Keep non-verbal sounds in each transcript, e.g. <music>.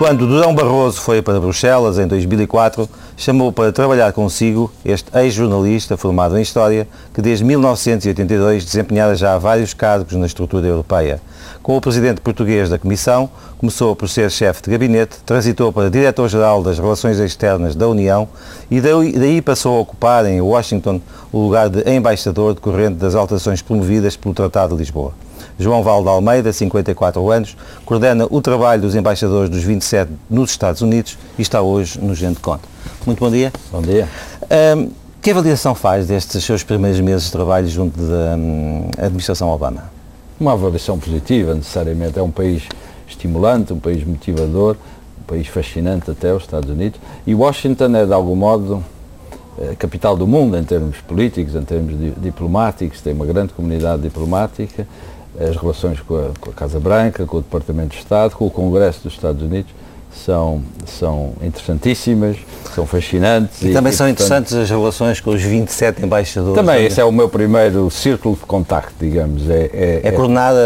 Quando Durão Barroso foi para Bruxelas em 2004, chamou para trabalhar consigo este ex-jornalista formado em História, que desde 1982 desempenhara já vários cargos na estrutura europeia. Com o presidente português da Comissão, começou por ser chefe de gabinete, transitou para diretor-geral das Relações Externas da União e daí passou a ocupar em Washington o lugar de embaixador decorrente das alterações promovidas pelo Tratado de Lisboa. João Valde Almeida, 54 anos, coordena o trabalho dos embaixadores dos 27 nos Estados Unidos e está hoje no Gente Conta. Muito bom dia. Bom dia. Um, que avaliação faz destes seus primeiros meses de trabalho junto da um, administração Obama? Uma avaliação positiva, necessariamente. É um país estimulante, um país motivador, um país fascinante até os Estados Unidos. E Washington é, de algum modo, a capital do mundo em termos políticos, em termos diplomáticos, tem uma grande comunidade diplomática as relações com a, com a, Casa Branca, com o Departamento de Estado, com o Congresso dos Estados Unidos são, são interessantíssimas, são fascinantes. E, e também e, são portanto, interessantes as relações com os 27 embaixadores. Também, esse é o meu primeiro círculo de contacto, digamos. É, é, é coordenada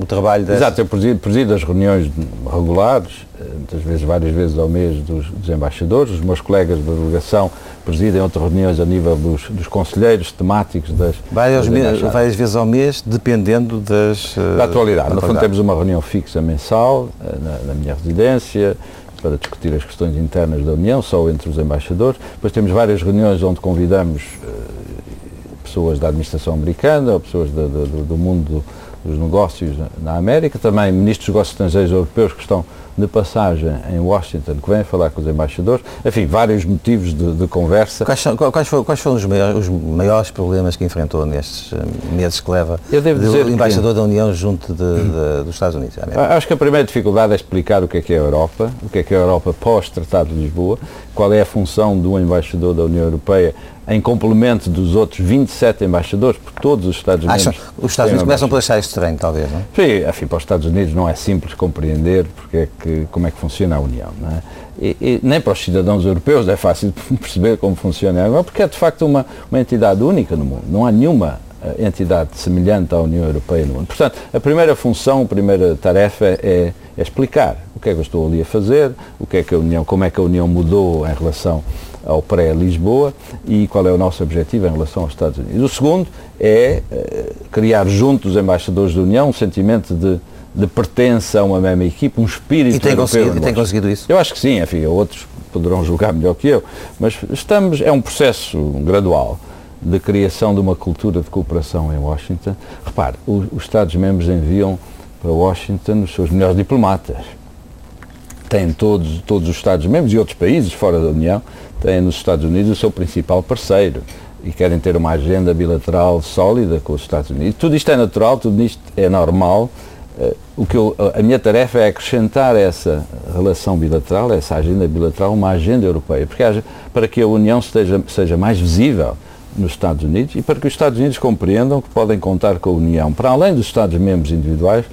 o trabalho das... Exato, eu presido, presido as reuniões regulares, eh, muitas vezes, várias vezes ao mês, dos, dos embaixadores. Os meus colegas da delegação presidem outras reuniões a nível dos, dos conselheiros temáticos das. Várias, das várias vezes ao mês, dependendo das. Eh, da atualidade. no fundo, temos uma reunião fixa mensal eh, na, na minha residência para discutir as questões internas da União, só entre os embaixadores. Depois temos várias reuniões onde convidamos pessoas da administração americana ou pessoas do, do, do mundo dos negócios na América, também ministros dos negócios estrangeiros europeus que estão de passagem em Washington, que vêm falar com os embaixadores, enfim, vários motivos de, de conversa. Quais, são, quais, foram, quais foram os maiores, os maiores, problemas que enfrentou nestes eh, meses que leva Eu devo dizer o embaixador que, da União junto de, de, dos Estados Unidos? Acho que a primeira dificuldade é explicar o que é que é a Europa, o que é que é a Europa pós-Tratado de Lisboa, qual é a função do embaixador da União Europeia em complemento dos outros 27 embaixadores, por todos os Estados Unidos. Acham, os Estados Unidos começam por achar estranho, talvez, não é? Sim, enfim, para os Estados Unidos não é simples compreender porque é que, como é que funciona a União, não é? E, e, nem para os cidadãos europeus é fácil <laughs> perceber como funciona a União, porque é de facto uma, uma entidade única no mundo. Não há nenhuma eh, entidade semelhante à União Europeia no mundo. Portanto, a primeira função, a primeira tarefa é, é explicar o que é que eu estou ali a fazer, o que é que a União, como é que a União mudou em relação ao pré-Lisboa e qual é o nosso objetivo em relação aos Estados Unidos. O segundo é uh, criar junto os embaixadores da União um sentimento de, de pertença a uma mesma equipe, um espírito e tem conseguido, e tem conseguido isso? Eu acho que sim, enfim, outros poderão julgar melhor que eu, mas estamos, é um processo gradual de criação de uma cultura de cooperação em Washington. Repare, os, os Estados-membros enviam para Washington os seus melhores diplomatas. Têm todos, todos os Estados-membros e outros países fora da União têm nos Estados Unidos o seu principal parceiro e querem ter uma agenda bilateral sólida com os Estados Unidos. Tudo isto é natural, tudo isto é normal. Uh, o que eu, a minha tarefa é acrescentar essa relação bilateral, essa agenda bilateral, uma agenda europeia, porque haja, para que a União esteja, seja mais visível nos Estados Unidos e para que os Estados Unidos compreendam que podem contar com a União, para além dos Estados-membros individuais,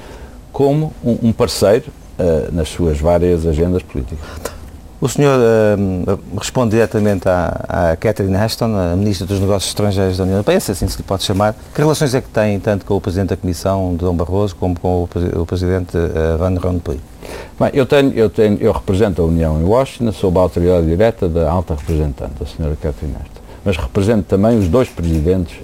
como um, um parceiro uh, nas suas várias agendas políticas. O senhor uh, responde diretamente à, à Catherine Ashton, a Ministra dos Negócios Estrangeiros da União Europeia, se assim se lhe pode chamar. Que relações é que tem tanto com o Presidente da Comissão, Dom Barroso, como com o, o Presidente uh, Van Rompuy? Bem, eu, tenho, eu, tenho, eu represento a União em Washington sob a autoridade direta da alta representante, a senhora Catherine Ashton. Mas represento também os dois Presidentes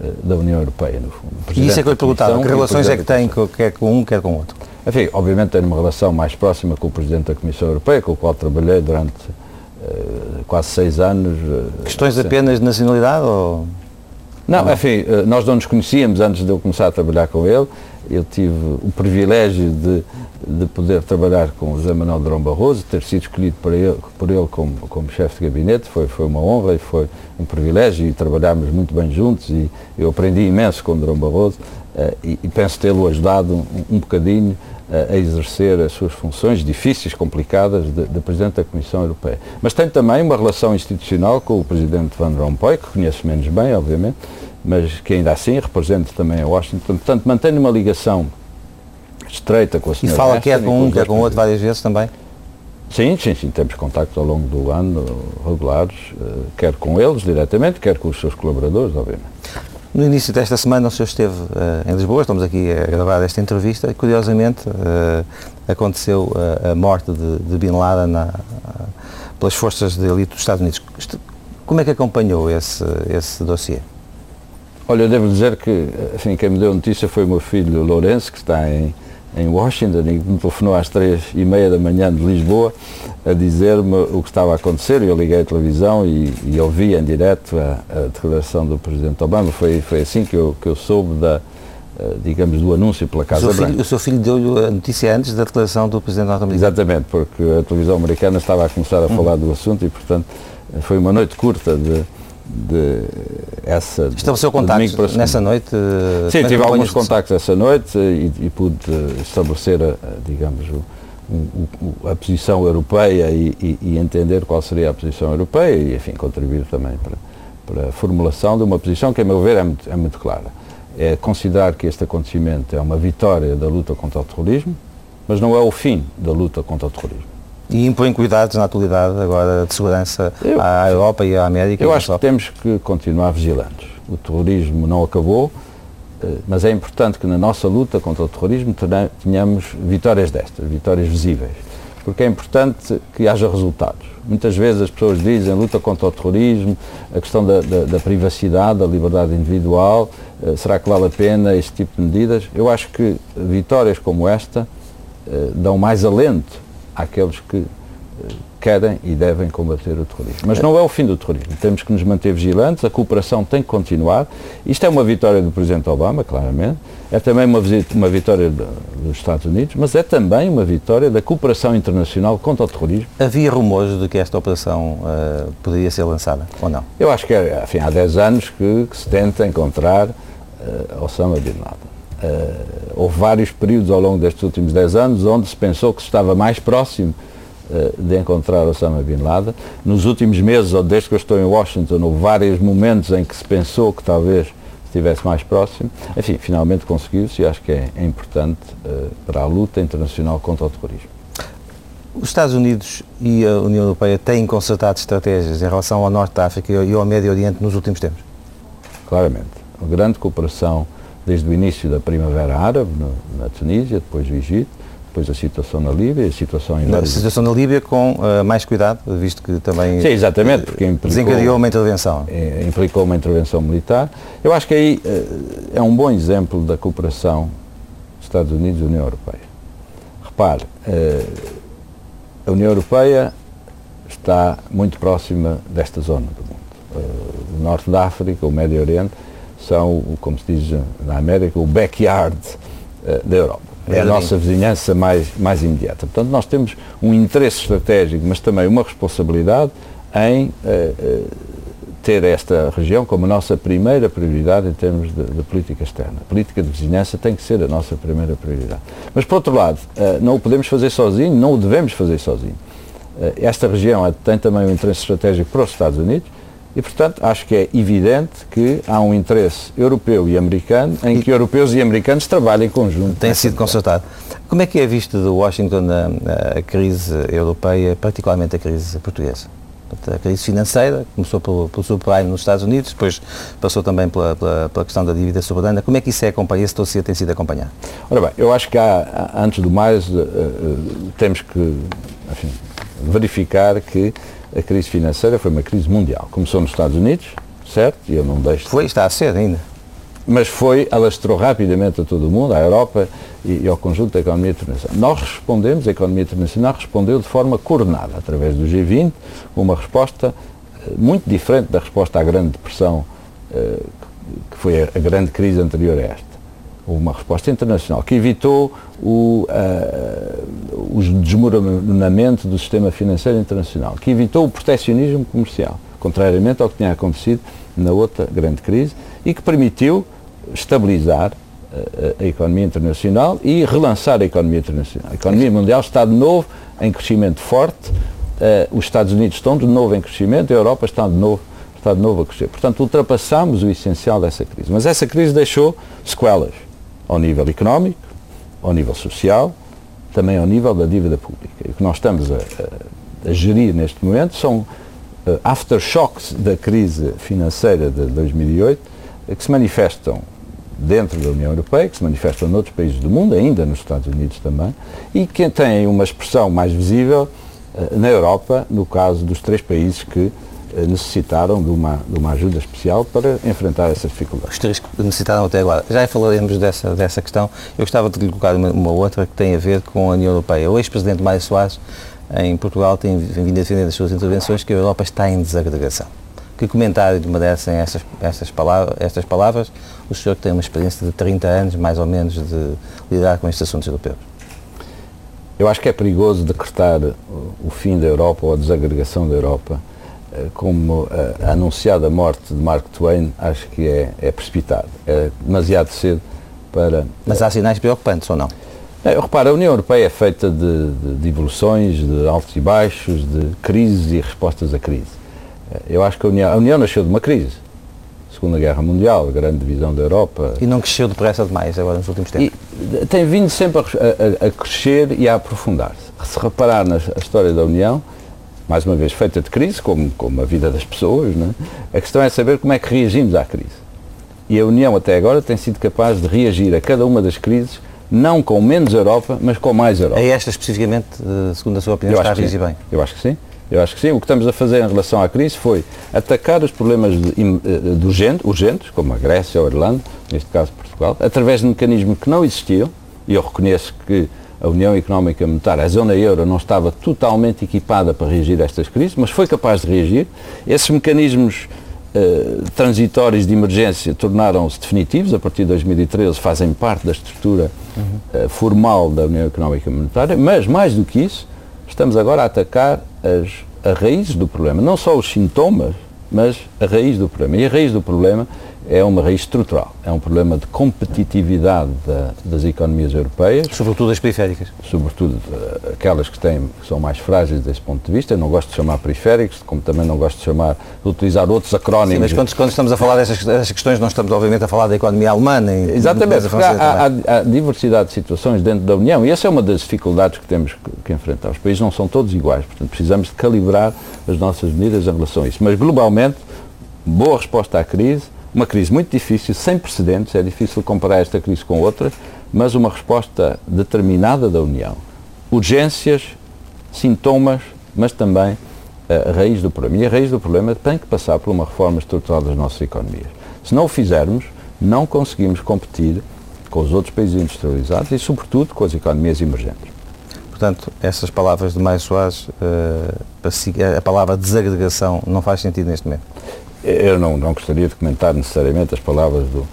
uh, da União Europeia, no fundo. E isso é que eu lhe perguntava, que relações é que tem, quer com um, quer com o outro? Enfim, obviamente tenho uma relação mais próxima com o Presidente da Comissão Europeia, com o qual trabalhei durante uh, quase seis anos. Uh, Questões sempre. apenas de nacionalidade ou... Não, não, enfim, uh, nós não nos conhecíamos antes de eu começar a trabalhar com ele. Eu tive o privilégio de, de poder trabalhar com o José Manuel Drão Barroso, ter sido escolhido por ele, por ele como, como chefe de gabinete, foi, foi uma honra e foi um privilégio e trabalhámos muito bem juntos e eu aprendi imenso com o Drão Barroso e, e, penso tê-lo ajudado um, bocadinho a exercer as suas funções difíceis, complicadas, de, de, Presidente da Comissão Europeia. Mas tem também uma relação institucional com o Presidente Van Rompuy, que conheço menos bem, obviamente, mas que ainda assim representa também a Washington. Portanto, mantém uma ligação estreita com a senhora E fala quer com um, quer com outro várias vezes também? Sim, sim, sim, temos contactos ao longo do ano regulares, eh, quer com eles diretamente, quer com os seus colaboradores, obviamente. No início desta semana o senhor esteve uh, em Lisboa, estamos aqui a gravar esta entrevista e curiosamente uh, aconteceu uh, a morte de, de Bin Laden na, pelas forças de elite dos Estados Unidos. Como é que acompanhou esse, esse dossiê? Olha, eu devo dizer que assim, quem me deu a notícia foi o meu filho Lourenço, que está em, em Washington e me telefonou às três e meia da manhã de Lisboa a dizer-me o que estava a acontecer. Eu liguei a televisão e, e ouvi em direto a, a, declaração do Presidente Obama. Foi, foi assim que eu, que eu soube da, eh, digamos, do anúncio pela Casa o Branca. o seu filho deu-lhe a notícia antes da declaração do Presidente norte-americano? Exatamente, porque a televisão americana estava a começar a hum. falar do assunto e, portanto, foi uma noite curta de de essa. Estabeleceu contactos nessa noite? Sim, é tive alguns contactos essa noite e, e pude estabelecer, a, digamos, o, a posição europeia e, e, e, entender qual seria a posição europeia e, enfim, contribuir também para, para a formulação de uma posição que, a meu ver, é muito, é muito clara. É considerar que este acontecimento é uma vitória da luta contra o terrorismo, mas não é o fim da luta contra o terrorismo e impõe cuidados na atualidade agora de segurança eu, à Europa e à América. Eu acho que temos que continuar vigilantes. O terrorismo não acabou, eh, mas é importante que na nossa luta contra o terrorismo tenhamos vitórias destas, vitórias visíveis, porque é importante que haja resultados. Muitas vezes as pessoas dizem luta contra o terrorismo, a questão da, da, da privacidade, da liberdade individual, eh, será que vale a pena este tipo de medidas? Eu acho que vitórias como esta eh, dão mais alento àqueles que eh, querem e devem combater o terrorismo. Mas não é o fim do terrorismo. Temos que nos manter vigilantes, a cooperação tem que continuar. Isto é uma vitória do Presidente Obama, claramente. É também uma, uma vitória dos Estados Unidos, mas é também uma vitória da cooperação internacional contra o terrorismo. Havia rumores de que esta operação uh, poderia ser lançada, ou não? Eu acho que é, enfim, há 10 anos que, que, se tenta encontrar uh, Osama Bin Laden. Uh, houve vários períodos ao longo destes últimos 10 anos onde se pensou que se estava mais próximo uh, de encontrar Osama Bin Laden. Nos últimos meses, ou desde que eu estou em Washington, houve vários momentos em que se pensou que talvez estivesse mais próximo. Enfim, finalmente conseguiu-se e acho que é, é importante uh, para a luta internacional contra o terrorismo. Os Estados Unidos e a União Europeia têm consertado estratégias em relação ao Norte da África e ao Médio Oriente nos últimos tempos? Claramente. Grande cooperação desde o início da Primavera Árabe, no, na Tunísia, depois do Egito, depois a situação na Líbia, a situação em A situação na Líbia com uh, mais cuidado, visto que também Sim, exatamente, porque implicou, desencadeou uma intervenção. É, implicou uma intervenção militar. Eu acho que aí uh, é um bom exemplo da cooperação Estados Unidos e União Europeia. Repare, uh, a União Europeia está muito próxima desta zona do mundo. o norte da África, o Médio Oriente, são, como se diz na América, o backyard uh, da Europa. É a nossa vizinhança mais, mais imediata. Portanto, nós temos um interesse estratégico, mas também uma responsabilidade em uh, ter esta região como a nossa primeira prioridade em termos de, de, política externa. A política de vizinhança tem que ser a nossa primeira prioridade. Mas, por outro lado, não o podemos fazer sozinho, não o devemos fazer sozinho. esta região tem também um interesse estratégico para os Estados Unidos, e, portanto, acho que é evidente que há um interesse europeu e americano em e que europeus e americanos trabalhem em conjunto. Tem sido consultado. Como é que é visto de Washington a, a, crise europeia, particularmente a crise portuguesa? A crise financeira começou pelo, pelo subprime nos Estados Unidos, depois passou também pela, pela, pela, questão da dívida soberana. Como é que isso é acompanhado, esse dossiê tem sido acompanhado? Ora bem, eu acho que há, antes do mais, uh, uh, temos que enfim, verificar que a crise financeira foi uma crise mundial. Começou nos Estados Unidos, certo? E eu não deixo. Foi, está a ser ainda. Mas foi, alastrou rapidamente a todo o mundo, à Europa e, e ao conjunto da economia internacional. Nós respondemos, a economia internacional respondeu de forma coordenada, através do G20, com uma resposta eh, muito diferente da resposta à Grande Depressão, eh, que foi a grande crise anterior a esta uma resposta internacional que evitou o, uh, o desmoronamento do sistema financeiro internacional, que evitou o proteccionismo comercial, contrariamente ao que tinha acontecido na outra grande crise, e que permitiu estabilizar uh, a economia internacional e relançar a economia internacional. A economia mundial está de novo em crescimento forte, uh, os Estados Unidos estão de novo em crescimento, a Europa está de novo está de novo a crescer. Portanto, ultrapassamos o essencial dessa crise. Mas essa crise deixou sequelas ao nível económico, ao nível social, também ao nível da dívida pública. E o que nós estamos a, a, a gerir neste momento são uh, aftershocks da crise financeira de 2008 que se manifestam dentro da União Europeia, que se manifestam noutros países do mundo, ainda nos Estados Unidos também, e que têm uma expressão mais visível uh, na Europa, no caso dos três países que necessitaram de uma, de uma ajuda especial para enfrentar essas dificuldades. Os três que necessitaram até agora. Já falaremos dessa, dessa questão. Eu gostava de lhe colocar uma, uma outra que tem a ver com a União Europeia. O ex-presidente Mário Soares, em Portugal, tem vindo a defender nas suas intervenções que a Europa está em desagregação. Que comentário lhe merecem estas, estas, palavras, estas palavras? O senhor que tem uma experiência de 30 anos, mais ou menos, de lidar com estes assuntos europeus. Eu acho que é perigoso decretar o fim da Europa ou a desagregação da Europa eh, como a, anunciada morte de Mark Twain, acho que é, é precipitado. É demasiado cedo para... Mas há sinais preocupantes ou não? É, repara, a União Europeia é feita de, de, de evoluções, de altos e baixos, de crises e respostas a crise. Eu acho que a União, a União nasceu de uma crise. Segunda Guerra Mundial, a grande divisão da Europa. E não cresceu depressa demais agora nos últimos tempos? E tem vindo sempre a, a, a crescer e a aprofundar-se. Se reparar na história da União, mais uma vez feita de crise, como, como a vida das pessoas, né? a questão é saber como é que reagimos à crise. E a União até agora tem sido capaz de reagir a cada uma das crises, não com menos Europa, mas com mais Europa. É esta especificamente, eh, segundo a sua opinião, Eu está a reagir bem? Eu acho que sim. Eu acho que sim. O que estamos a fazer em relação à crise foi atacar os problemas de, de, de urgente, urgentes, como a Grécia ou a Irlanda, neste caso Portugal, através de mecanismos que não existiam, e eu reconheço que a União Económica Monetária, a zona euro, não estava totalmente equipada para reagir a estas crises, mas foi capaz de reagir. Esses mecanismos uh, transitórios de emergência tornaram-se definitivos, a partir de 2013 fazem parte da estrutura uh, formal da União Económica Monetária, mas mais do que isso, estamos agora a atacar as, a raiz do problema, não só os sintomas, mas a raiz do problema. E a raiz do problema é uma raiz estrutural, é um problema de competitividade da, das economias europeias. Sobretudo as periféricas. Sobretudo uh, aquelas que, têm, que são mais frágeis desse ponto de vista. Eu não gosto de chamar periféricos, como também não gosto de chamar, de utilizar outros acrónimos. Sim, mas quando, quando, estamos a falar dessas, dessas, questões, não estamos obviamente a falar da economia alemã. Nem Exatamente, porque há, há, há, diversidade de situações dentro da União e essa é uma das dificuldades que temos que, que enfrentar. Os países não são todos iguais, portanto precisamos de calibrar as nossas medidas em relação a isso. Mas globalmente, boa resposta à crise, uma crise muito difícil, sem precedentes, é difícil comparar esta crise com outras, mas uma resposta determinada da União. Urgências, sintomas, mas também a raiz do problema. E a raiz do problema tem que passar por uma reforma estrutural das nossas economias. Se não o fizermos, não conseguimos competir com os outros países industrializados e, sobretudo, com as economias emergentes. Portanto, essas palavras de mais Soares, uh, a palavra desagregação não faz sentido neste momento? Eu não, não gostaria de comentar necessariamente as palavras do, uh,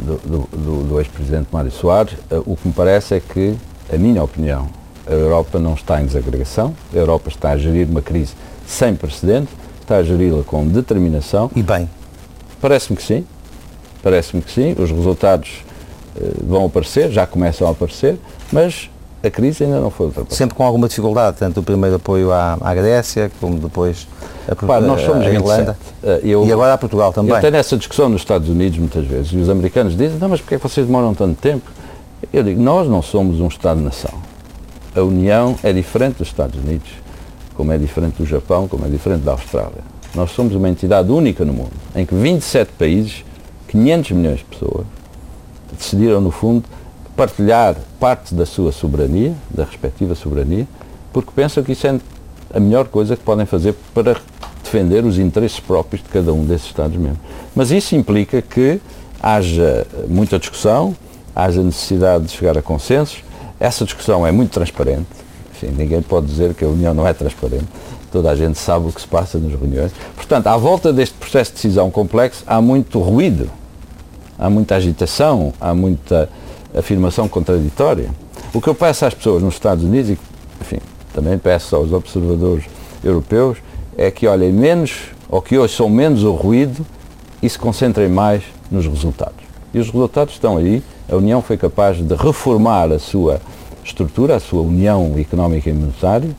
do, do, do ex-presidente Mário Soares. Uh, o que me parece é que, a minha opinião, a Europa não está em desagregação, a Europa está a gerir uma crise sem precedente, está a geri-la com determinação. E bem? Parece-me que sim, parece-me que sim. Os resultados uh, vão aparecer, já começam a aparecer, mas a crise ainda não foi ultrapassada. Sempre com alguma dificuldade, tanto o primeiro apoio à, à Grécia, como depois Pá, nós somos a Irlanda. Eu, e agora a Portugal também. Eu tenho essa discussão nos Estados Unidos muitas vezes, e os americanos dizem, não, mas porquê é que vocês demoram tanto tempo? Eu digo, nós não somos um Estado-nação. A União é diferente dos Estados Unidos, como é diferente do Japão, como é diferente da Austrália. Nós somos uma entidade única no mundo, em que 27 países, 500 milhões de pessoas, decidiram, no fundo, partilhar parte da sua soberania, da respectiva soberania, porque pensam que isso é a melhor coisa que podem fazer para defender os interesses próprios de cada um desses Estados-membros. Mas isso implica que haja muita discussão, haja necessidade de chegar a consensos. Essa discussão é muito transparente. Enfim, ninguém pode dizer que a União não é transparente. Toda a gente sabe o que se passa nas reuniões. Portanto, à volta deste processo de decisão complexo, há muito ruído, há muita agitação, há muita afirmação contraditória. O que eu peço às pessoas nos Estados Unidos, e enfim, também peço aos observadores europeus, é que olhem menos, ou que hoje são menos o ruído e se concentrem mais nos resultados. E os resultados estão aí. A União foi capaz de reformar a sua estrutura, a sua União Económica e Monetária,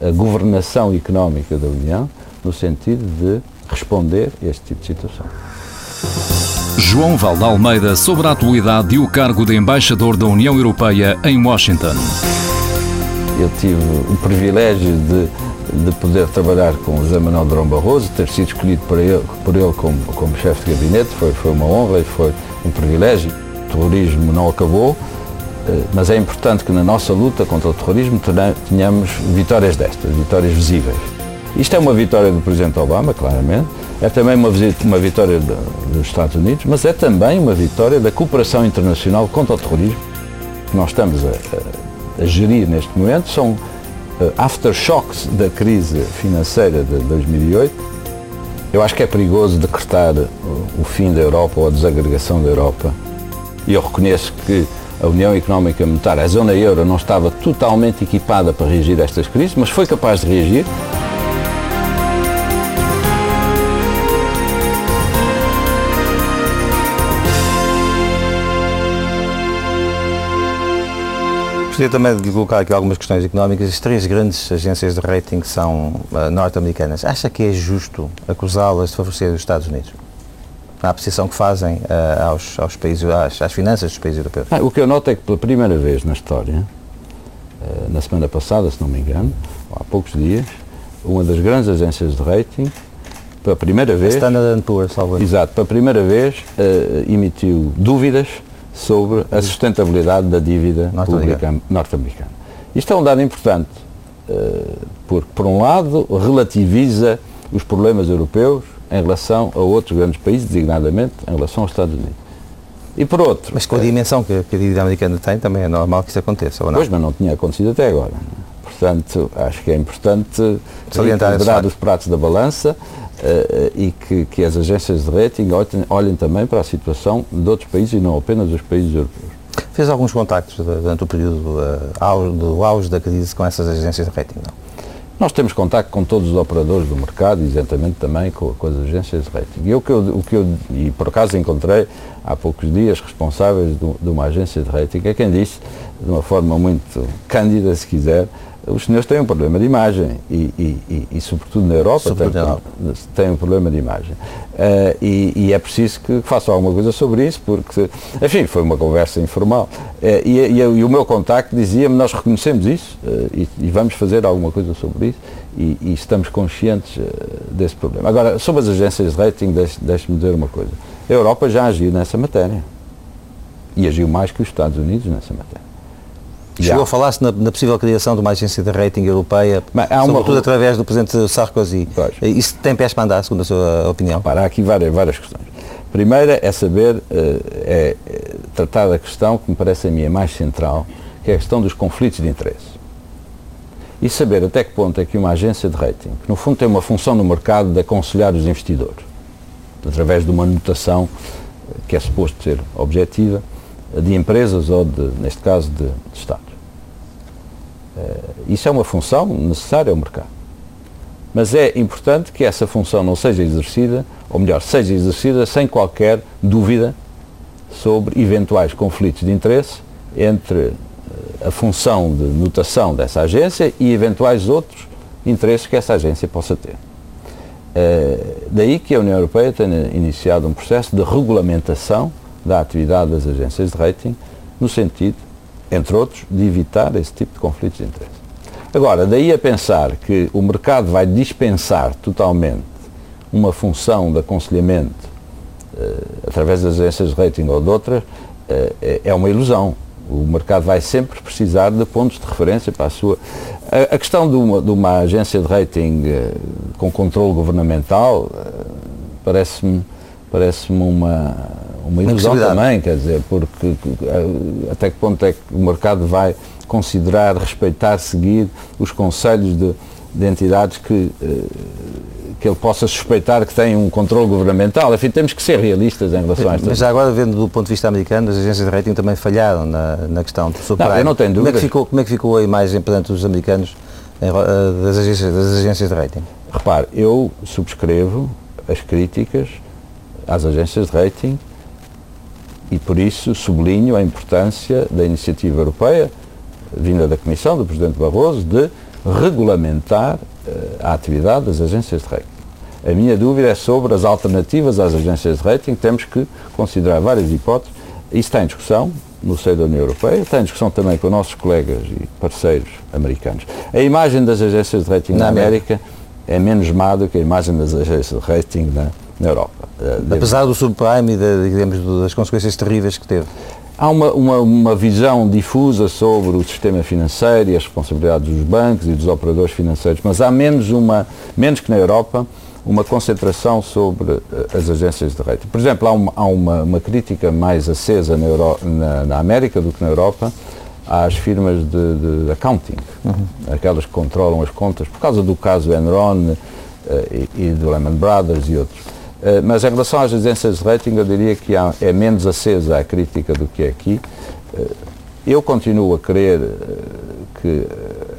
a governação económica da União, no sentido de responder a este tipo de situação. João Valde Almeida sobre a atualidade e o cargo de embaixador da União Europeia em Washington. Eu tive o privilégio de de poder trabalhar com o José Manuel Drão Barroso, ter sido escolhido por ele, por ele como, como chefe de gabinete, foi, foi uma honra e foi um privilégio. O terrorismo não acabou, eh, mas é importante que na nossa luta contra o terrorismo tenhamos vitórias destas, vitórias visíveis. Isto é uma vitória do Presidente Obama, claramente, é também uma, uma vitória dos Estados Unidos, mas é também uma vitória da cooperação internacional contra o terrorismo, nós estamos a, a, gerir neste momento. São uh, aftershocks da crise financeira de 2008. Eu acho que é perigoso decretar o, o fim da Europa ou a desagregação da Europa. E eu reconheço que a União Económica Monetária, a zona euro, não estava totalmente equipada para reagir a estas crises, mas foi capaz de reagir. Gostaria também de colocar aqui algumas questões económicas. As três grandes agências de rating são uh, norte-americanas. Acha que é justo acusá-las de favorecer os Estados Unidos? Na apreciação que fazem uh, aos, aos países, às, às, finanças dos países europeus? Ah, o que eu noto é que pela primeira vez na história, uh, na semana passada, se não me engano, há poucos dias, uma das grandes agências de rating, pela primeira vez... Standard Poor's, salvo Exato, pela primeira vez emitiu dúvidas sobre a sustentabilidade da dívida norte-americana. Norte Isto é um dado importante, eh, porque, por um lado, relativiza os problemas europeus em relação a outros grandes países, designadamente em relação aos Estados Unidos. E por outro... Mas com a dimensão que a dívida americana tem, também é normal que isso aconteça, ou não? Pois, mas não tinha acontecido até agora. Portanto, acho que é importante salientar os pratos da balança e que, que, as agências de rating olhem, olhem, também para a situação de outros países e não apenas dos países europeus. Fez alguns contactos durante o período uh, do auge da crise com essas agências de rating, não? Nós temos contato com todos os operadores do mercado, exatamente também com, com as agências de rating. E o que, eu, o que eu, e por acaso encontrei há poucos dias responsáveis de, de uma agência de rating, é quem disse, de uma forma muito cândida, se quiser, os senhores têm um problema de imagem e, e, e, e sobretudo na Europa, têm, têm, um problema de imagem. Uh, e, é preciso que façam alguma coisa sobre isso, porque, enfim, foi uma conversa informal. Uh, e, o meu contacto dizia-me, nós reconhecemos isso uh, e, vamos fazer alguma coisa sobre isso e, estamos conscientes desse problema. Agora, sobre as agências de rating, deixe-me deixe dizer uma coisa. A Europa já agiu nessa matéria. E agiu mais que os Estados Unidos nessa matéria. Chegou a falar-se na, na, possível criação de uma agência de rating europeia, Mas há uma... sobretudo através do Presidente Sarkozy. Pois. Isso tem pés para andar, segundo a sua opinião? Para, há aqui várias, várias questões. Primeira é saber, eh, é, é tratar da questão que me parece a mim a mais central, que é a questão dos conflitos de interesse. E saber até que ponto é que uma agência de rating, que no fundo tem uma função no mercado de aconselhar os investidores, através de uma notação que é suposto ser objetiva, de empresas ou, de, neste caso, de, de Estados. Uh, isso é uma função necessária ao mercado. Mas é importante que essa função não seja exercida, ou melhor, seja exercida sem qualquer dúvida sobre eventuais conflitos de interesse entre uh, a função de notação dessa agência e eventuais outros interesses que essa agência possa ter. Uh, daí que a União Europeia tenha iniciado um processo de regulamentação da atividade das agências de rating, no sentido, entre outros, de evitar esse tipo de conflitos de interesse. Agora, daí a pensar que o mercado vai dispensar totalmente uma função de aconselhamento uh, através das agências de rating ou de outras, uh, é uma ilusão. O mercado vai sempre precisar de pontos de referência para a sua. A, a questão de uma, de uma, agência de rating uh, com controle governamental parece-me parece uma, uma ilusão também, quer dizer, porque até que ponto é que o mercado vai considerar, respeitar, seguir os conselhos de, de entidades que, eh, que ele possa suspeitar que têm um controle governamental. Enfim, temos que ser realistas em relação a isto. Mas já agora, vendo do ponto de vista americano, as agências de rating também falharam na, na questão superar. Não, eu não tenho dúvidas. Como é, que ficou, como é que ficou a imagem perante os americanos eh, das, agências, das agências de rating? Repare, eu subscrevo as críticas às agências de rating e por isso sublinho a importância da iniciativa europeia, vinda da Comissão, do Presidente Barroso, de regulamentar uh, a atividade das agências de rating. A minha dúvida é sobre as alternativas às agências de rating, temos que considerar várias hipóteses. Isso está em discussão, no seio da União Europeia, tenho discussão também com nossos colegas e parceiros americanos. A imagem das agências de rating na, na América, América é menos má do que a imagem das agências de rating na, na Europa. Eh, Apesar do subprime e de, digamos, das consequências terríveis que teve. Há uma, uma, uma, visão difusa sobre o sistema financeiro e as responsabilidades dos bancos e dos operadores financeiros, mas há menos, uma, menos que na Europa uma concentração sobre eh, as agências de rating. Por exemplo, há uma, há uma, uma crítica mais acesa na, Euro, na, na, América do que na Europa às firmas de, de accounting, uhum. aquelas que controlam as contas, por causa do caso Enron uh, e, e do Lehman Brothers e outros. Uh, mas em relação às agências de rating, eu diria que há, é menos acesa a crítica do que é aqui. Uh, eu continuo a querer que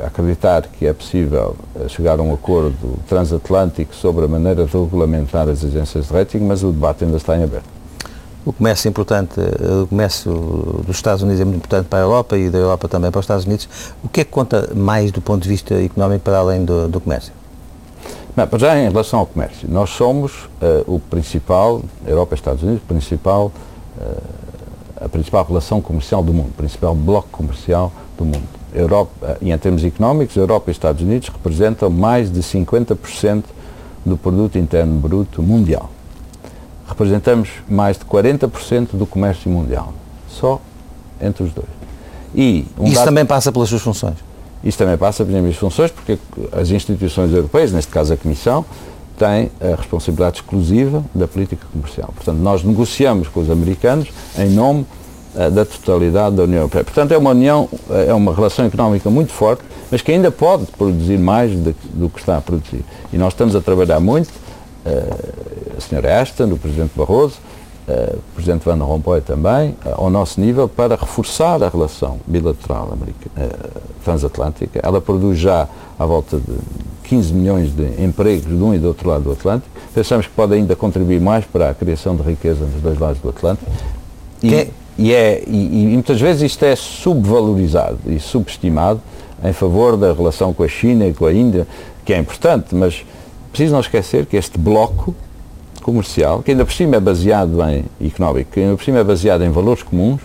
acreditar que é possível eh, chegar a um acordo transatlântico sobre a maneira de regulamentar as agências de rating, mas o debate ainda está em aberto. O comércio é importante, eh, o comércio dos Estados Unidos é muito importante para a Europa e da Europa também para os Estados Unidos. O que é que conta mais do ponto de vista económico para além do, do comércio? Bem, já em relação ao comércio, nós somos uh, o principal, Europa e Estados Unidos, principal, uh, a principal relação comercial do mundo, o principal bloco comercial do mundo. Europa, e em termos económicos, Europa e os Estados Unidos representam mais de 50% do produto interno bruto mundial. Representamos mais de 40% do comércio mundial, só entre os dois. E um Isso dado, também passa pelas suas funções? Isso também passa pelas minhas funções, porque as instituições europeias, neste caso a Comissão, têm a responsabilidade exclusiva da política comercial. Portanto, nós negociamos com os americanos em nome eh, da totalidade da União Europeia. Portanto, é uma união, eh, é uma relação económica muito forte, mas que ainda pode produzir mais do, do que está a produzir. E nós estamos a trabalhar muito, uh, a senhora Ashton, o Presidente Barroso, uh, o Presidente Van Rompuy também, uh, ao nosso nível, para reforçar a relação bilateral transatlântica. Ela produz já à volta de 15 milhões de empregos de um e do outro lado do Atlântico. Pensamos que pode ainda contribuir mais para a criação de riqueza nos dois lados do Atlântico. E, e, é, e, e, muitas vezes isto é subvalorizado e subestimado em favor da relação com a China e com a Índia, que é importante, mas preciso não esquecer que este bloco comercial, que ainda por cima é baseado em económico, que ainda por cima é baseado em valores comuns,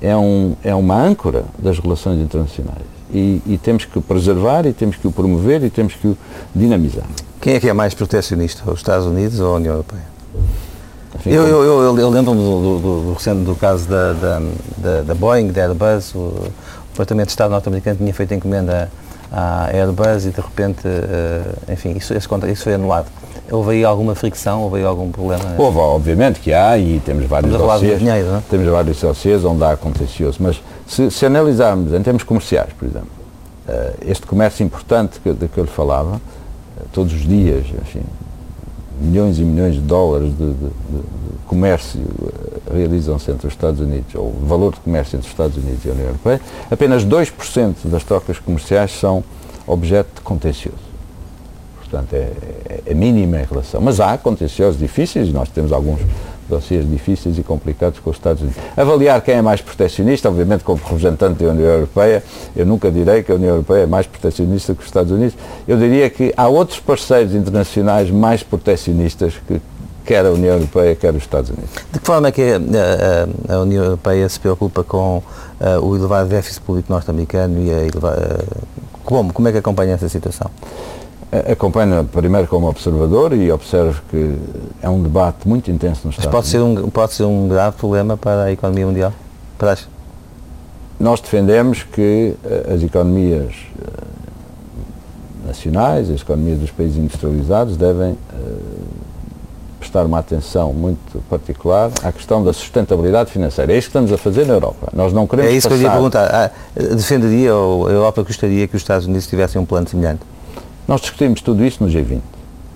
é, um, é uma âncora das relações internacionais. E, e, temos que o preservar e temos que o promover e temos que o dinamizar. Quem é que é mais protecionista, os Estados Unidos ou a União Europeia? Eu, eu, eu, eu lembro-me do, do, do, recente do caso da, da, da, da Boeing, da Airbus, o Departamento de Estado norte-americano tinha feito encomenda à Airbus e de repente, uh, enfim, isso, esse, isso foi anulado. Houve aí alguma fricção, houve aí algum problema? Houve, obviamente que há e temos vários dossiês, dinheiro, não? É? temos vários dossiês onde há contencioso, mas se, se analisarmos em termos comerciais, por exemplo, uh, este comércio importante que, de que eu lhe falava, uh, todos os dias, enfim, milhões e milhões de dólares de, de, de comércio eh, realizam-se entre os Estados Unidos, ou o valor de comércio entre os Estados Unidos e a União Europeia, apenas 2% das trocas comerciais são objeto de contencioso. Portanto, é, é, é mínima em relação. Mas há contenciosos difíceis, nós temos alguns dossiês difíceis e complicados com os Estados Unidos. Avaliar quem é mais protecionista, obviamente como representante da União Europeia, eu nunca direi que a União Europeia é mais protecionista que os Estados Unidos. Eu diria que há outros parceiros internacionais mais protecionistas que quer a União Europeia, quer os Estados Unidos. De que forma é que a, a, a União Europeia se preocupa com uh, o elevado déficit público norte-americano e a como? Como é que acompanha essa situação? Acompanho primeiro como observador e observo que é um debate muito intenso nos Estados pode ser um Pode ser um grave problema para a economia mundial? Para as... Nós defendemos que uh, as economias uh, nacionais, as economias dos países industrializados devem uh, prestar uma atenção muito particular à questão da sustentabilidade financeira. É isso que estamos a fazer na Europa. Nós não queremos É isso passar... que eu ia perguntar. Ah, defenderia ou a Europa gostaria que os Estados Unidos tivessem um plano semelhante? Nós discutimos tudo isso no G20.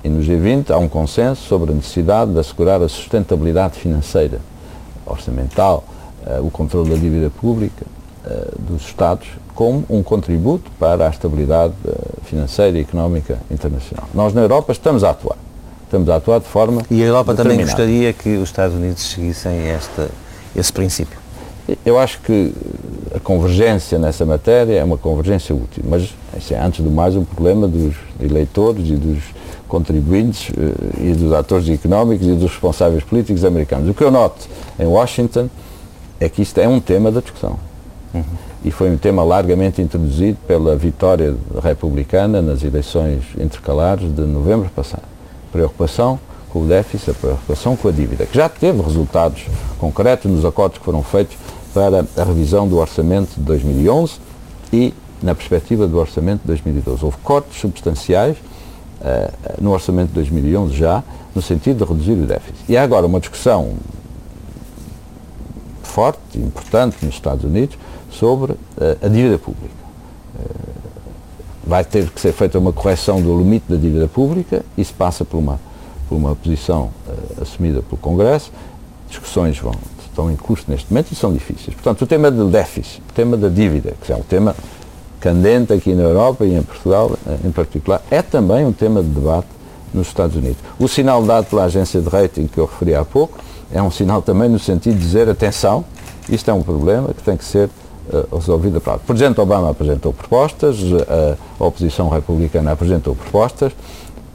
E no G20 há um consenso sobre a necessidade de assegurar a sustentabilidade financeira, orçamental, uh, o controle da dívida pública uh, dos Estados, como um contributo para a estabilidade uh, financeira e económica internacional. Nós na Europa estamos a atuar. Estamos a atuar de forma. E a Europa também gostaria que os Estados Unidos seguissem esta, esse princípio? Eu acho que a convergência nessa matéria é uma convergência útil, mas é, antes do mais um problema dos eleitores e dos contribuintes eh, e dos atores económicos e dos responsáveis políticos americanos. O que eu noto em Washington é que isto é um tema da discussão. Uhum. E foi um tema largamente introduzido pela vitória republicana nas eleições intercalares de novembro passado. Preocupação com o déficit, a preocupação com a dívida, que já teve resultados concretos nos acordos que foram feitos para a revisão do orçamento de 2011 e na perspectiva do orçamento de 2012. Houve cortes substanciais uh, no orçamento de 2011 já, no sentido de reduzir o déficit. E há agora uma discussão forte, importante nos Estados Unidos, sobre uh, a dívida pública. Uh, vai ter que ser feita uma correção do limite da dívida pública, isso passa por uma, por uma posição assumida pelo Congresso, discussões vão, estão em curso neste momento e são difíceis. Portanto, o tema do déficit, o tema da dívida, que é um tema candente aqui na Europa e em Portugal em particular, é também um tema de debate nos Estados Unidos. O sinal dado pela agência de rating que eu referi há pouco é um sinal também no sentido de dizer atenção, isto é um problema que tem que ser uh, resolvido. O Presidente Obama apresentou propostas, uh, a oposição republicana apresentou propostas.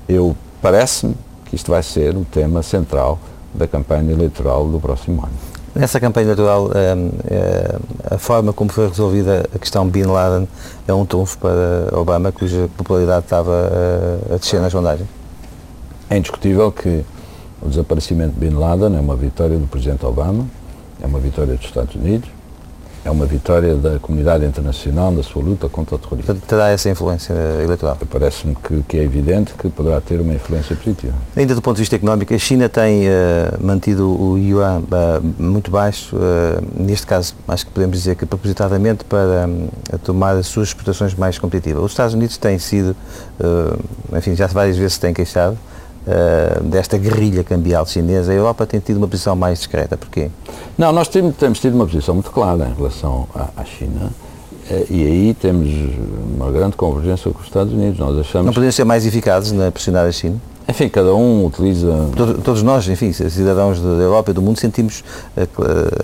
Eu parece-me que isto vai ser um tema central da campanha eleitoral do próximo ano. Nessa campanha eleitoral, ehm, eh, a forma como foi resolvida a questão Bin Laden é um trunfo para Obama, cuja popularidade estava a descer na sondagem? É indiscutível que o desaparecimento de Bin Laden é uma vitória do Presidente Obama, é uma vitória dos Estados Unidos, é uma vitória da comunidade internacional na sua luta contra o terrorismo. Terá essa influência eleitoral? Parece-me que, que, é evidente que poderá ter uma influência positiva. Ainda do ponto de vista económico, a China tem uh, mantido o yuan uh, muito baixo, uh, neste caso acho que podemos dizer que propositadamente para um, tomar as suas exportações mais competitivas. Os Estados Unidos têm sido, enfim, já várias vezes se têm queixado, uh, desta guerrilha cambial chinesa, a Europa tem tido uma posição mais discreta. Porquê? Não, nós temos, temos tido uma posição muito clara em relação à, à China. Uh, e aí temos uma grande convergência com os Estados Unidos. Nós achamos Não podemos ser mais eficazes na pressionar a China? Enfim, cada um utiliza. Todos nós, enfim, cidadãos da Europa e do mundo, sentimos, eh,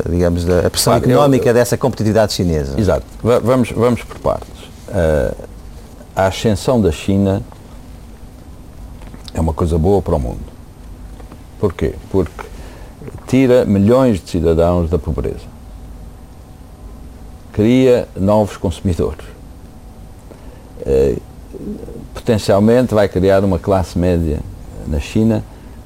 digamos, a pressão claro, económica eu, dessa competitividade chinesa. Exato. Vamos, vamos por partes. a ascensão da China é uma coisa boa para o mundo. Porquê? Porque tira milhões de cidadãos da pobreza, cria novos consumidores, eh, potencialmente vai criar uma classe média na China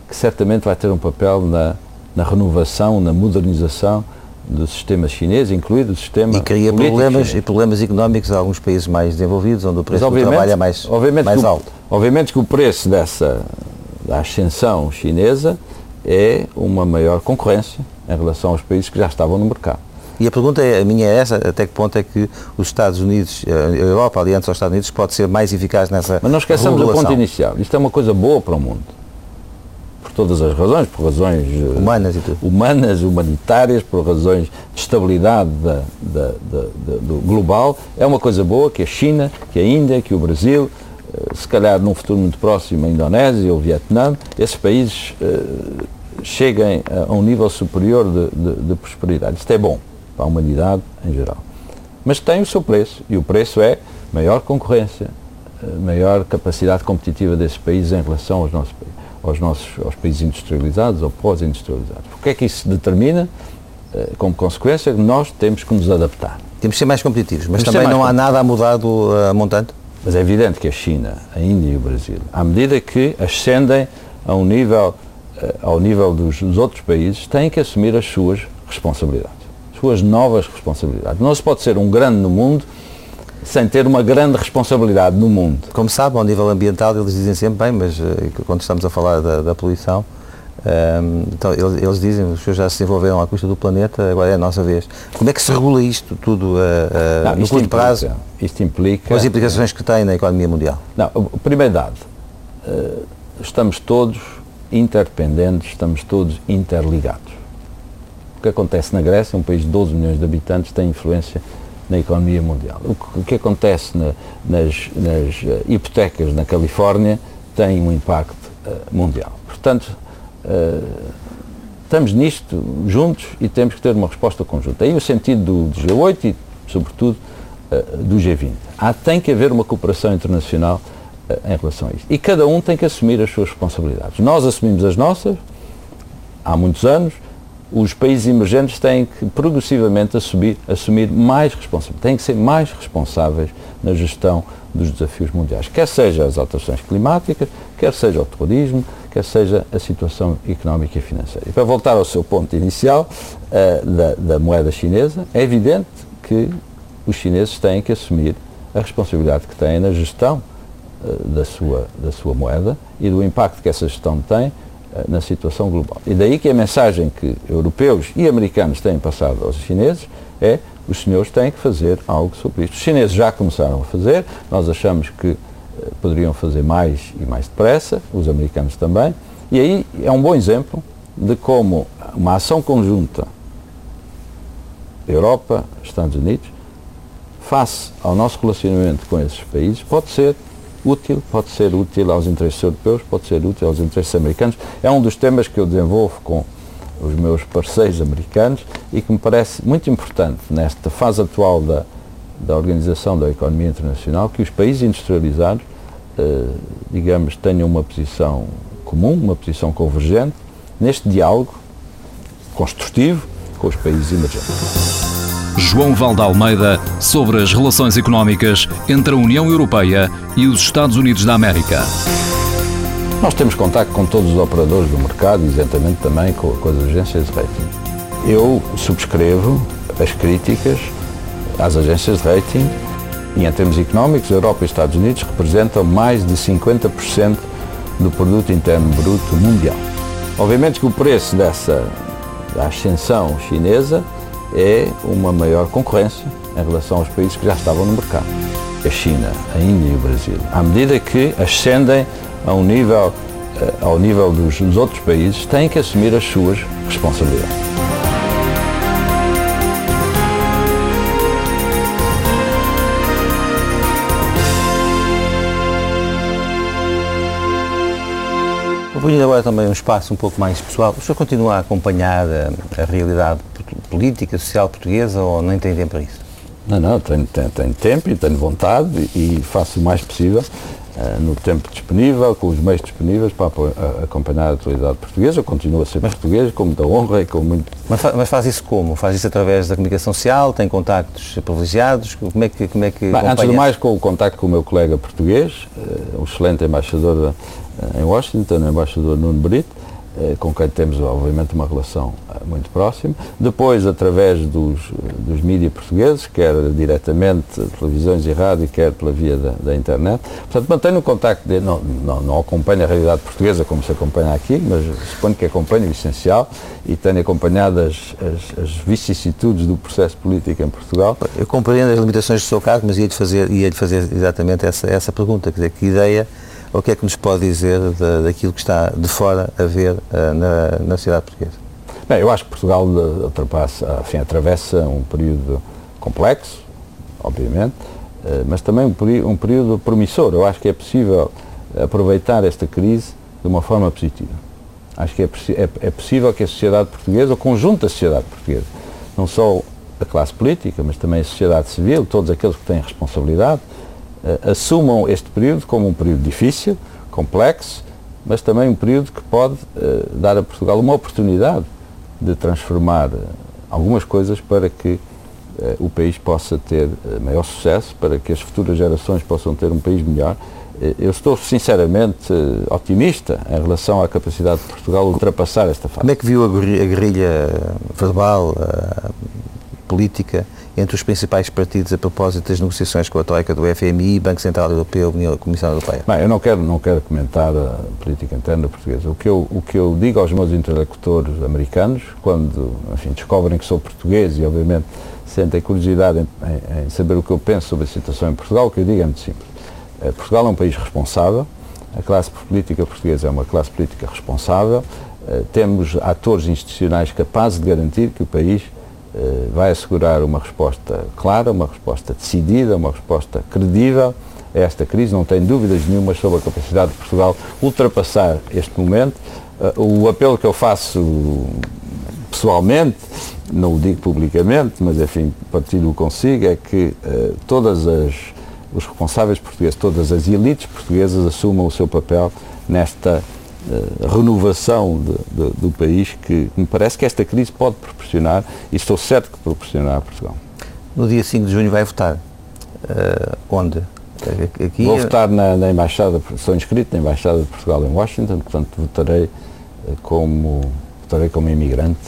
que certamente vai ter um papel na, na renovação, na modernização do sistema chinês, incluído o sistema E cria problemas, chinês. e problemas económicos em alguns países mais desenvolvidos, onde o preço do trabalho é mais, mais alto. Obviamente que o preço dessa da ascensão chinesa é uma maior concorrência em relação aos países que já estavam no mercado. E a pergunta é, a minha é essa, até que ponto é que os Estados Unidos, a Europa, aliança aos Estados Unidos, pode ser mais eficaz nessa Mas não esqueçamos o ponto inicial. Isto é uma coisa boa para o mundo. Por todas as razões, por razões eh, humanas, humanas humanitárias, por razões de estabilidade da, da, da, do global. É uma coisa boa que a China, que a Índia, que o Brasil, eh, se calhar num futuro muito próximo a Indonésia ou Vietnã, esses países uh, cheguem a, um nível superior de, de, de, prosperidade. Isto é bom para a humanidade em geral. Mas tem o seu preço, e o preço é maior concorrência, eh, maior capacidade competitiva desses países em relação aos nossos, aos nossos aos países industrializados ou pós-industrializados. O que é que isso determina? Uh, como consequência, nós temos que nos adaptar. Temos que ser mais competitivos, mas temos também não há nada a mudar do uh, montante? Mas é evidente que a China, a Índia e o Brasil, à medida que ascendem a um nível, uh, ao nível dos, dos, outros países, têm que assumir as suas responsabilidades, as suas novas responsabilidades. Não se pode ser um grande no mundo sem ter uma grande responsabilidade no mundo. Como sabe, ao nível ambiental, eles dizem sempre bem, mas uh, quando estamos a falar da, da poluição, um, então, eles, eles, dizem, os senhores já se desenvolveram à custa do planeta, agora é a nossa vez. Como é que se regula isto tudo uh, uh, Não, no curto implica, prazo? Isto implica... Com as implicações que tem na economia mundial? Não, primeiro dado, uh, estamos todos interdependentes, estamos todos interligados. O que acontece na Grécia, um país de 12 milhões de habitantes, tem influência na economia mundial. O que, o que acontece na, nas, nas hipotecas na Califórnia tem um impacto mundial. Portanto, Uh, estamos nisto juntos e temos que ter uma resposta conjunta. Aí o sentido do, do G8 e, sobretudo, uh, do G20. Há, tem que haver uma cooperação internacional uh, em relação a isto. E cada um tem que assumir as suas responsabilidades. Nós assumimos as nossas há muitos anos, os países emergentes têm que progressivamente assumir, assumir mais responsabilidade, têm que ser mais responsáveis na gestão dos desafios mundiais, quer seja as alterações climáticas, quer seja o terrorismo, quer seja a situação económica e financeira. E para voltar ao seu ponto inicial uh, da, da moeda chinesa, é evidente que os chineses têm que assumir a responsabilidade que têm na gestão uh, da, sua, da sua moeda e do impacto que essa gestão tem na situação global. E daí que a mensagem que europeus e americanos têm passado aos chineses é os senhores têm que fazer algo sobre isto. Os chineses já começaram a fazer, nós achamos que eh, poderiam fazer mais e mais depressa, os americanos também, e aí é um bom exemplo de como uma ação conjunta Europa, Estados Unidos, face ao nosso relacionamento com esses países, pode ser útil, pode ser útil aos interesses europeus, pode ser útil aos interesses americanos. É um dos temas que eu desenvolvo com os meus parceiros americanos e que me parece muito importante nesta fase atual da, da organização da economia internacional que os países industrializados, eh, digamos, tenham uma posição comum, uma posição convergente neste diálogo construtivo com os países emergentes. João Valde Almeida sobre as relações económicas entre a União Europeia e os Estados Unidos da América. Nós temos contato com todos os operadores do mercado, exatamente também com, com as agências de rating. Eu subscrevo as críticas às agências de rating e em termos económicos, a Europa e os Estados Unidos representam mais de 50% do produto interno bruto mundial. Obviamente que o preço dessa ascensão chinesa é uma maior concorrência em relação aos países que já estavam no mercado. A China, a Índia e o Brasil. À medida que ascendem a um nível, eh, ao nível dos, dos outros países, têm que assumir as suas responsabilidades. Propunha agora também um espaço um pouco mais pessoal. O senhor continua a acompanhar a, a, realidade política, social portuguesa ou nem tem tempo para isso? Não, não, tenho, tenho, tenho tempo e tenho vontade e faço o mais possível uh, no tempo disponível, com os meios disponíveis para acompanhar a atualidade portuguesa. Eu continuo a ser mas, português com muita honra e com muito... Mas, mas, faz isso como? Faz isso através da comunicação social? Tem contactos privilegiados? Como é que, como é que Bem, Antes de mais, com o contacto com o meu colega português, uh, o excelente embaixador em Washington, o embaixador Nuno Brito, eh, com quem temos obviamente uma relação eh, muito próxima. Depois, através dos, dos mídias portugueses, quer diretamente televisões e rádio, quer pela via da, da internet. Portanto, mantenho o contacto, não, não, não acompanho a realidade portuguesa como se acompanha aqui, mas suponho que acompanho o essencial e tenho acompanhado as, as, as vicissitudes do processo político em Portugal. Eu compreendo as limitações do seu cargo, mas ia-lhe fazer, ia fazer exatamente essa, essa pergunta, quer dizer, que ideia o que é que nos pode dizer da, daquilo que está de fora a ver uh, na, na sociedade portuguesa? Bem, eu acho que Portugal ultrapassa, enfim, atravessa um período complexo, obviamente, uh, mas também um, período promissor. Eu acho que é possível aproveitar esta crise de uma forma positiva. Acho que é, é, é possível que a sociedade portuguesa, o conjunto da sociedade portuguesa, não só a classe política, mas também a sociedade civil, todos aqueles que têm responsabilidade, assumam este período como um período difícil, complexo, mas também um período que pode uh, dar a Portugal uma oportunidade de transformar uh, algumas coisas para que o país possa ter maior sucesso, para que as futuras gerações possam ter um país melhor. Eu estou sinceramente otimista em relação à capacidade de Portugal ultrapassar esta fase. Como é que viu a guerrilha verbal, política, entre os principais partidos a propósito das negociações com a Troika do FMI, Banco Central Europeu e Comissão Europeia? Bem, eu não quero, não quero comentar a política interna portuguesa. O que, eu, o que eu digo aos meus interlocutores americanos, quando enfim, descobrem que sou português e obviamente sentem curiosidade em, em, em, saber o que eu penso sobre a situação em Portugal, o que eu digo é muito simples. Eh, Portugal é um país responsável, a classe política portuguesa é uma classe política responsável, eh, temos atores institucionais capazes de garantir que o país vai assegurar uma resposta clara, uma resposta decidida, uma resposta credível a esta crise. Não tenho dúvidas nenhumas sobre a capacidade de Portugal ultrapassar este momento. Eh, o apelo que eu faço pessoalmente, não o digo publicamente, mas enfim, partilho consigo, é que uh, todas as os responsáveis portugueses, todas as elites portuguesas assumam o seu papel nesta renovação de, de, do país que me parece que esta crise pode proporcionar e estou certo que proporcionará a Portugal. No dia 5 de junho vai votar. Uh, onde? Aqui Vou votar na, na Embaixada, sou inscrito na Embaixada de Portugal em Washington, portanto votarei como, votarei como imigrante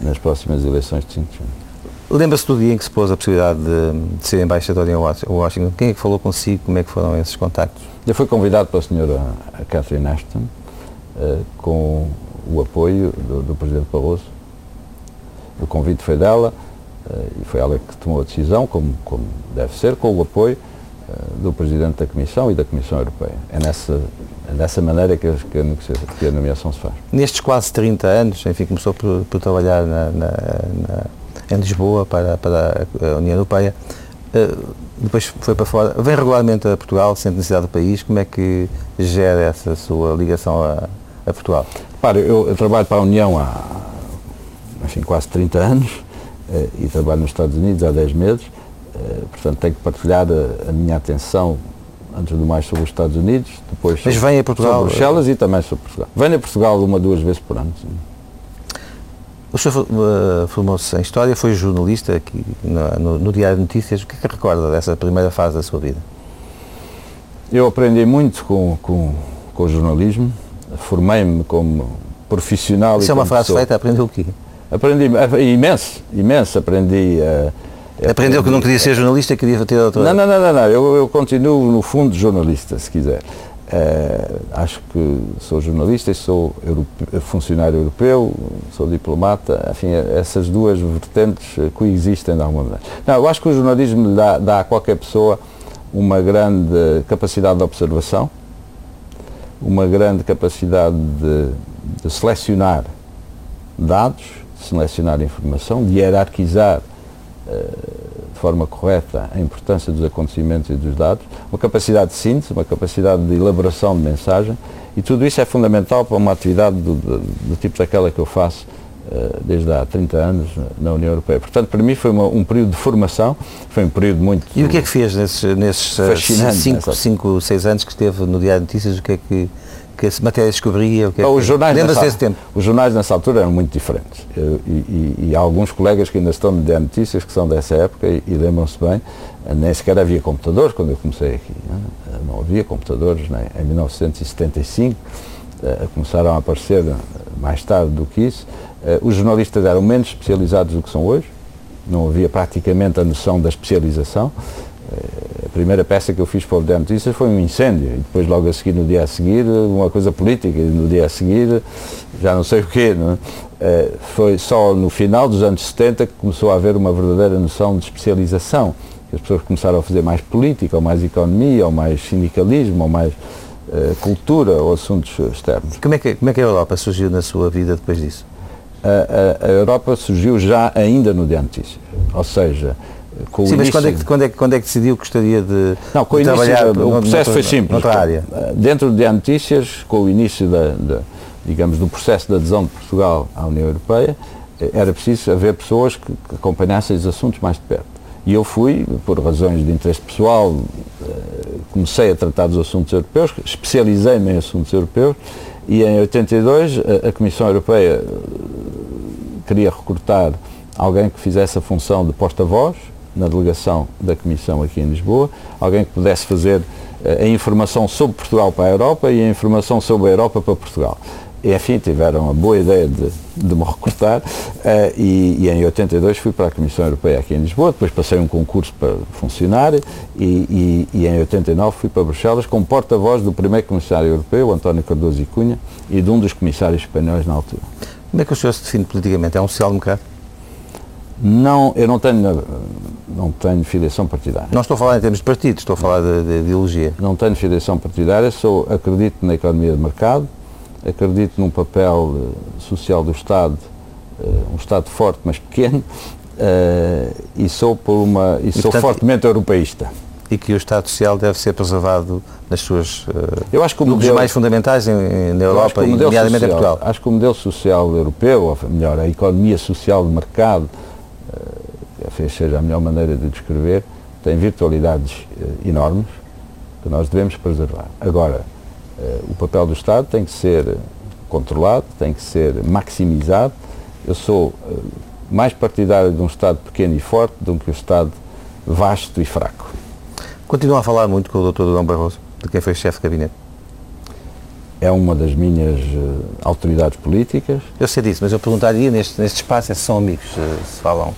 nas próximas eleições de 5 de junho. Lembra-se do dia em que se pôs a possibilidade de, de, ser embaixador em Washington? Quem é que falou consigo? Como é que foram esses contactos? Eu fui convidado pela senhora Catherine Ashton, com o apoio do, do, Presidente Barroso. O convite foi dela uh, e foi ela que tomou a decisão, como, como deve ser, com o apoio uh, do Presidente da Comissão e da Comissão Europeia. É nessa, é dessa maneira que a, que, a, nomeação se faz. Nestes quase 30 anos, enfim, começou por, por trabalhar na, na, na em Lisboa para, para a União Europeia. Depois foi para fora, vem regularmente a Portugal, sente necessidade do país, como é que gera essa sua ligação a, a Portugal? Para, eu, eu, trabalho para a União há enfim, quase 30 anos uh, e trabalho nos Estados Unidos há 10 meses, uh, portanto tenho que partilhar a, a, minha atenção antes do mais sobre os Estados Unidos, depois Mas sobre, vem a Portugal, sobre Bruxelas e também sobre Portugal. Venho a Portugal uma, duas vezes por ano. Sim. O senhor uh, formou-se em História, foi jornalista aqui no, no, no, Diário de Notícias. O que é que recorda dessa primeira fase da sua vida? Eu aprendi muito com, com, com o jornalismo, formei-me como profissional. Isso é uma frase pessoa. feita, aprendeu o quê? Aprendi imenso, imenso, aprendi... Uh, Aprendeu que não queria ser jornalista, queria ter outra... Não, não, não, não, não. Eu, eu continuo no fundo jornalista, se quiser. Uh, acho que sou jornalista e sou europeu, funcionário europeu, sou diplomata, enfim, essas duas vertentes coexistem de alguma maneira. Não, eu acho que o jornalismo dá, dá a qualquer pessoa uma grande capacidade de observação, uma grande capacidade de, de selecionar dados, de selecionar informação, de hierarquizar uh, de forma correta a importância dos acontecimentos e dos dados, uma capacidade de síntese, uma capacidade de elaboração de mensagem e tudo isso é fundamental para uma atividade do, do, do tipo daquela que eu faço desde há 30 anos na União Europeia. Portanto, para mim foi uma, um período de formação, foi um período muito E o que é que fez nesses 5, 6 anos que esteve no Diário de Notícias? O que é que que essa matéria descobria? O que é os jornais Lembra-se desse tempo? Os jornais nessa altura eram muito diferentes. E, e, e, há alguns colegas que ainda estão no Dia Notícias, que são dessa época, e, e lembram-se bem, nem sequer havia computadores quando eu comecei aqui. Não, não havia computadores né? em 1975, uh, começaram a aparecer mais tarde do que isso. Uh, os jornalistas eram menos especializados do que são hoje, não havia praticamente a noção da especialização. Eh, a primeira peça que eu fiz para o Diário Notícias foi um incêndio e depois logo a seguir, no dia a seguir, uma coisa política e no dia a seguir já não sei o quê. Não é? foi só no final dos anos 70 que começou a haver uma verdadeira noção de especialização. As pessoas começaram a fazer mais política, ou mais economia, ou mais sindicalismo, ou mais uh, cultura, ou assuntos externos. Como é, que, como é que a Europa surgiu na sua vida depois disso? A, a, a Europa surgiu já ainda no Notícias. Ou seja, com Sim, mas quando é, que, quando, é, quando é que decidiu que gostaria de, não, com de o trabalhar? Início, o processo foi simples. Noutra área. Eh, dentro de notícias, com o início da, da, digamos, do processo de adesão de Portugal à União Europeia, eh, era preciso haver pessoas que, que acompanhassem os assuntos mais de perto. E eu fui, por razões de interesse pessoal, eh, comecei a tratar dos assuntos europeus, especializei-me em assuntos europeus e em 82 a, Comissão Europeia queria recrutar alguém que fizesse a função de porta-voz na delegação da Comissão aqui em Lisboa, alguém que pudesse fazer uh, a informação sobre Portugal para a Europa e a informação sobre a Europa para Portugal. E, enfim, tiveram a boa ideia de, de me recrutar uh, e, e, em 82 fui para a Comissão Europeia aqui em Lisboa, depois passei um concurso para funcionário e, e, e em 89 fui para Bruxelas como porta-voz do primeiro Comissário Europeu, António Cardoso e Cunha, e de um dos comissários espanhóis na altura. Como é que o senhor se define politicamente? É um social-democrata? Não, eu não tenho, não tenho filiação partidária. Não estou a falar em termos de partido, estou a falar de, de ideologia. Não tenho filiação partidária, sou, acredito na economia de mercado, acredito num papel uh, social do Estado, uh, um Estado forte mas pequeno, uh, e sou, por uma, e, e sou portanto, fortemente europeísta. E que o Estado Social deve ser preservado nas suas eu acho que o modelo, mais fundamentais em, na Europa e nomeadamente social, em Portugal. Acho que o modelo social europeu, ou melhor, a economia social de mercado, talvez seja a melhor maneira de descrever, tem virtualidades uh, enormes que nós devemos preservar. Agora, o papel do Estado tem que ser controlado, tem que ser maximizado. Eu sou mais partidário de um Estado pequeno e forte do que um Estado vasto e fraco. Continua a falar muito com o Dr. Dom Barroso, de quem foi chefe de gabinete? É uma das minhas uh, autoridades políticas. Eu sei disso, mas eu perguntaria neste, neste espaço é se são amigos, se falam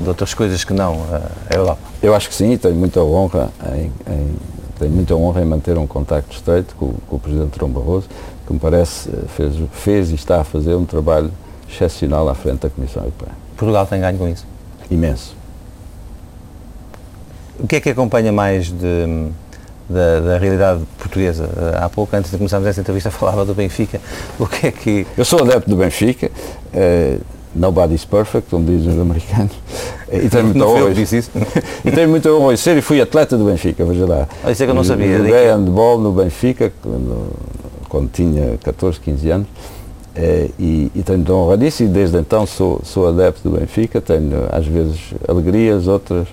de outras coisas que não uh, a Europa. Eu acho que sim, tenho muita honra em, em, tenho muita honra em manter um contacto estreito com, com o Presidente Dom Barroso, que me parece eh, fez, fez e está a fazer um trabalho excepcional à frente da Comissão Europeia. Portugal tem ganho com isso? Imenso. O que é que acompanha mais de, da, da, realidade portuguesa? Há pouco, antes de começarmos esta entrevista, <laughs> falava do Benfica. O que é que... Eu sou adepto do Benfica. Uh, nobody's perfect, como dizem os americanos. E tenho muita honra. disse isso? <laughs> e tenho muita honra de ser e fui atleta do Benfica, veja lá. Ah, isso é que eu não sabia. Joguei handball no Benfica quando, quando tinha 14, 15 anos. É, e, e, tenho muita honra disso e desde então sou, sou adepto do Benfica, tenho às vezes alegrias, outras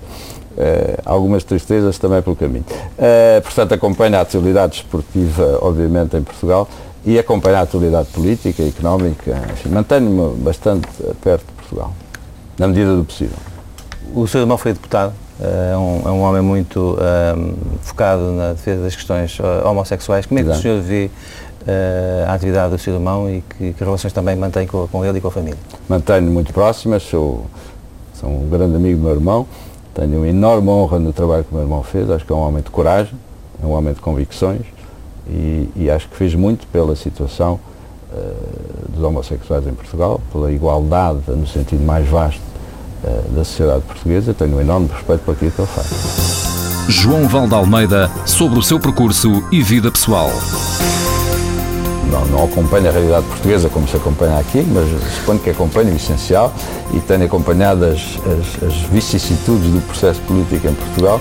Uh, algumas tristezas também pelo caminho. Uh, portanto, acompanho a atualidade esportiva, obviamente, em Portugal e acompanho a atualidade política e económica. Mantenho-me bastante perto de Portugal, na medida do possível. O seu irmão foi deputado, é um, é um homem muito um, focado na defesa das questões homossexuais. Como é que Exato. o senhor vê uh, a atividade do seu irmão e que, que relações também mantém com, com, ele e com a família? Mantenho muito próximas, sou, sou um grande amigo do meu irmão tenho uma enorme honra no trabalho que o meu irmão fez, acho que é um homem de coragem, é um homem de convicções e, e acho que fez muito pela situação uh, dos homossexuais em Portugal, pela igualdade no sentido mais vasto uh, da sociedade portuguesa. Tenho um enorme respeito por aquilo que ele faz. João Valde Almeida sobre o seu percurso e vida pessoal não, não acompanho a realidade portuguesa como se acompanha aqui, mas suponho que acompanho o essencial e tenho acompanhado as, as, as vicissitudes do processo político em Portugal.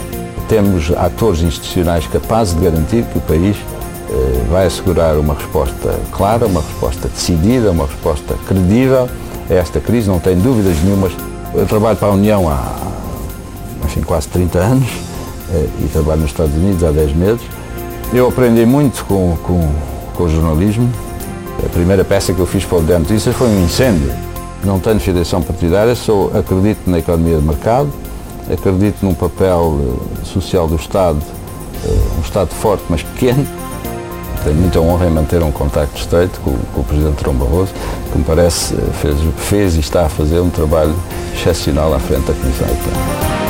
Temos atores institucionais capazes de garantir que o país vai assegurar uma resposta clara, uma resposta decidida, uma resposta credível a esta crise, não tenho dúvidas nenhumas. Eu trabalho para a União há enfim, quase 30 anos eh, e trabalho nos Estados Unidos há 10 meses. Eu aprendi muito com, com com o jornalismo. A primeira peça que eu fiz para o Diário Notícias foi um incêndio. Não tenho filiação partidária, sou, acredito na economia de mercado, acredito num papel eh, social do Estado, eh, um Estado forte, mas pequeno. Tenho muita honra em manter um contacto estreito com, com o Presidente João Barroso, que me parece eh, fez, fez e está a fazer um trabalho excepcional à frente da Comissão Europeia.